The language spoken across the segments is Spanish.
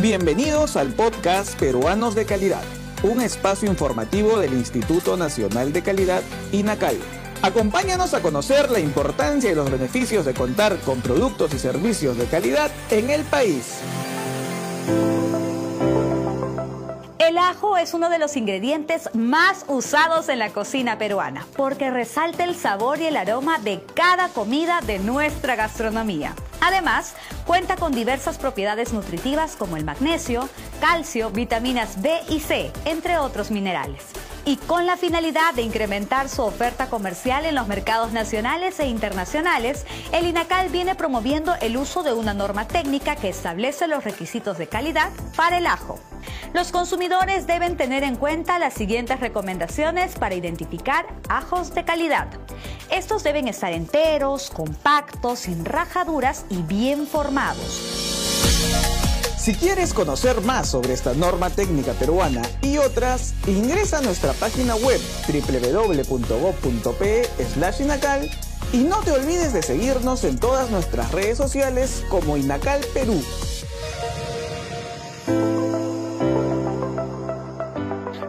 Bienvenidos al podcast Peruanos de Calidad, un espacio informativo del Instituto Nacional de Calidad, INACAL. Acompáñanos a conocer la importancia y los beneficios de contar con productos y servicios de calidad en el país. El ajo es uno de los ingredientes más usados en la cocina peruana porque resalta el sabor y el aroma de cada comida de nuestra gastronomía. Además, cuenta con diversas propiedades nutritivas como el magnesio, calcio, vitaminas B y C, entre otros minerales. Y con la finalidad de incrementar su oferta comercial en los mercados nacionales e internacionales, el INACAL viene promoviendo el uso de una norma técnica que establece los requisitos de calidad para el ajo. Los consumidores deben tener en cuenta las siguientes recomendaciones para identificar ajos de calidad. Estos deben estar enteros, compactos, sin rajaduras y bien formados. Si quieres conocer más sobre esta norma técnica peruana y otras, ingresa a nuestra página web www.gov.pe/inacal y no te olvides de seguirnos en todas nuestras redes sociales como Inacal Perú.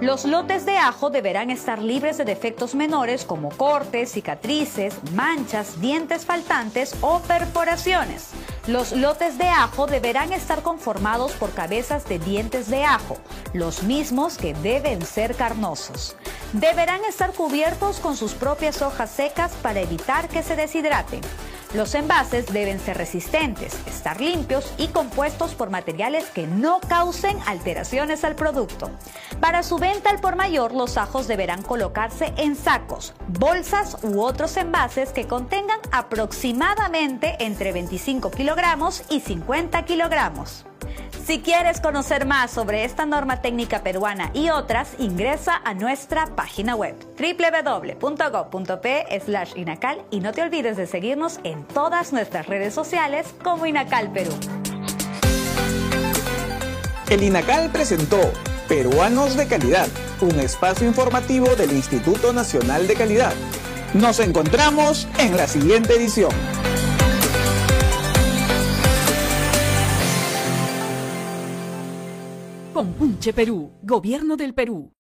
Los lotes de ajo deberán estar libres de defectos menores como cortes, cicatrices, manchas, dientes faltantes o perforaciones. Los lotes de ajo deberán estar conformados por cabezas de dientes de ajo, los mismos que deben ser carnosos. Deberán estar cubiertos con sus propias hojas secas para evitar que se deshidraten. Los envases deben ser resistentes, estar limpios y compuestos por materiales que no causen alteraciones al producto. Para su venta al por mayor, los ajos deberán colocarse en sacos, bolsas u otros envases que contengan aproximadamente entre 25 kilogramos y 50 kilogramos. Si quieres conocer más sobre esta norma técnica peruana y otras, ingresa a nuestra página web www.gov.p inacal y no te olvides de seguirnos en todas nuestras redes sociales como Inacal Perú. El INACAL presentó Peruanos de Calidad, un espacio informativo del Instituto Nacional de Calidad. Nos encontramos en la siguiente edición. Compunche Perú, Gobierno del Perú.